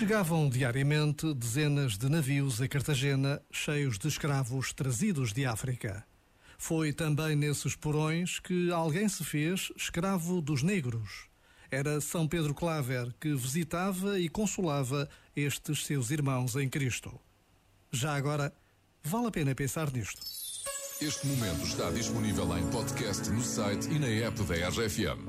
Chegavam diariamente dezenas de navios a Cartagena cheios de escravos trazidos de África. Foi também nesses porões que alguém se fez escravo dos negros. Era São Pedro Claver que visitava e consolava estes seus irmãos em Cristo. Já agora, vale a pena pensar nisto. Este momento está disponível em podcast no site e na app da RFM.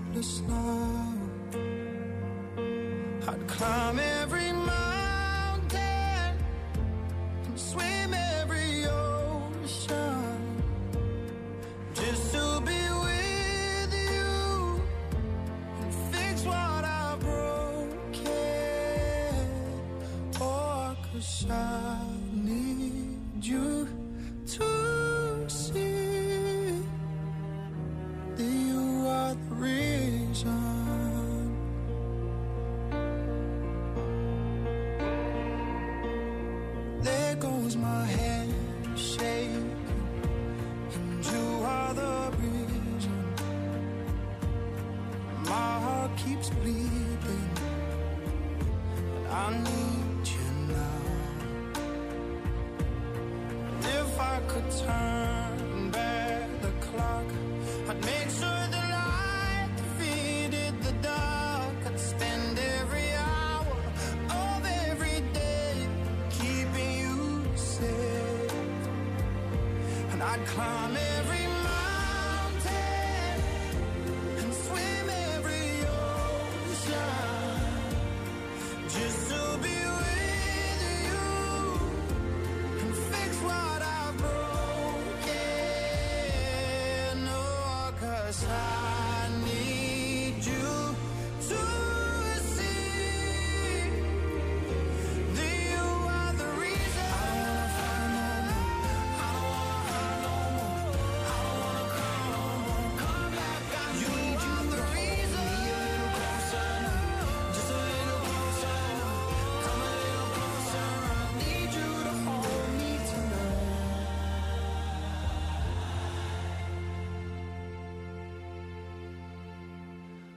hopeless now. I'd climb every mountain and swim every ocean just to be with you and fix what I broke. Oh, cause I my shaking, and you are the reason. My heart keeps bleeding, I need you now. If I could turn I'd climb every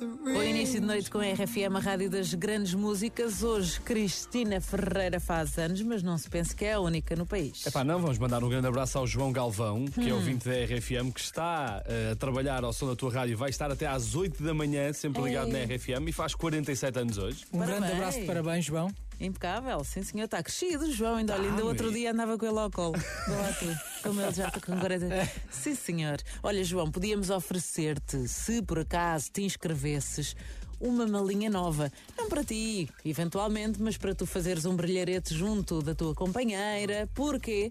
O início de noite com a RFM, a rádio das grandes músicas. Hoje, Cristina Ferreira faz anos, mas não se pense que é a única no país. Epá, não, vamos mandar um grande abraço ao João Galvão, que Hum. é ouvinte da RFM, que está eh, a trabalhar ao som da tua rádio, vai estar até às 8 da manhã, sempre ligado Ei. na RFM, e faz 47 anos hoje. Um Parabéns. grande abraço de parabéns, João. Impecável, sim senhor, está crescido, João. Ainda, olha, ainda Tá, outro dia andava com ele ao colo. Lá tu, como ele já está com 40. Sim senhor. Olha, João, podíamos oferecer-te, se por acaso te inscrevesses, uma malinha nova. Não para ti, eventualmente, mas para tu fazeres um brilharete junto da tua companheira. Porquê?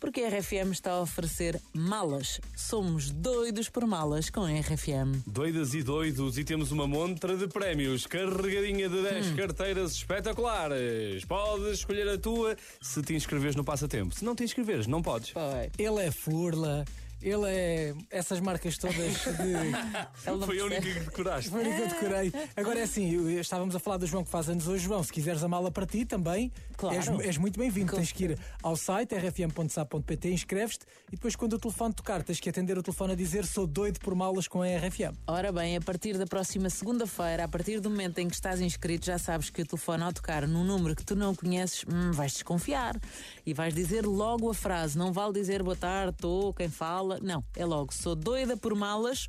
Porque a RFM está a oferecer malas. Somos doidos por malas com a RFM. Doidas e doidos, e temos uma montra de prémios, carregadinha de 10 carteiras espetaculares. Podes escolher a tua se te inscreveres no passatempo. Se não te inscreveres, não podes. Foi. Ele é furla, ele é essas marcas todas de. Foi a única que decoraste. Foi a única que decorei. Agora é assim, eu- estávamos a falar do João que faz anos hoje. João, se quiseres a mala para ti também, Claro. és, és muito bem-vindo. Com Tens que ir ao site rfm.sap.pt, inscreves-te e depois, quando o telefone tocar, tens que atender o telefone a dizer sou doido por malas com a RFM. Ora bem, a partir da próxima segunda-feira, a partir do momento em que estás inscrito, já sabes que o telefone ao tocar num número que tu não conheces, hum, vais desconfiar e vais dizer logo a frase. Não vale dizer boa tarde, estou, quem fala. Não, é logo, sou doida por malas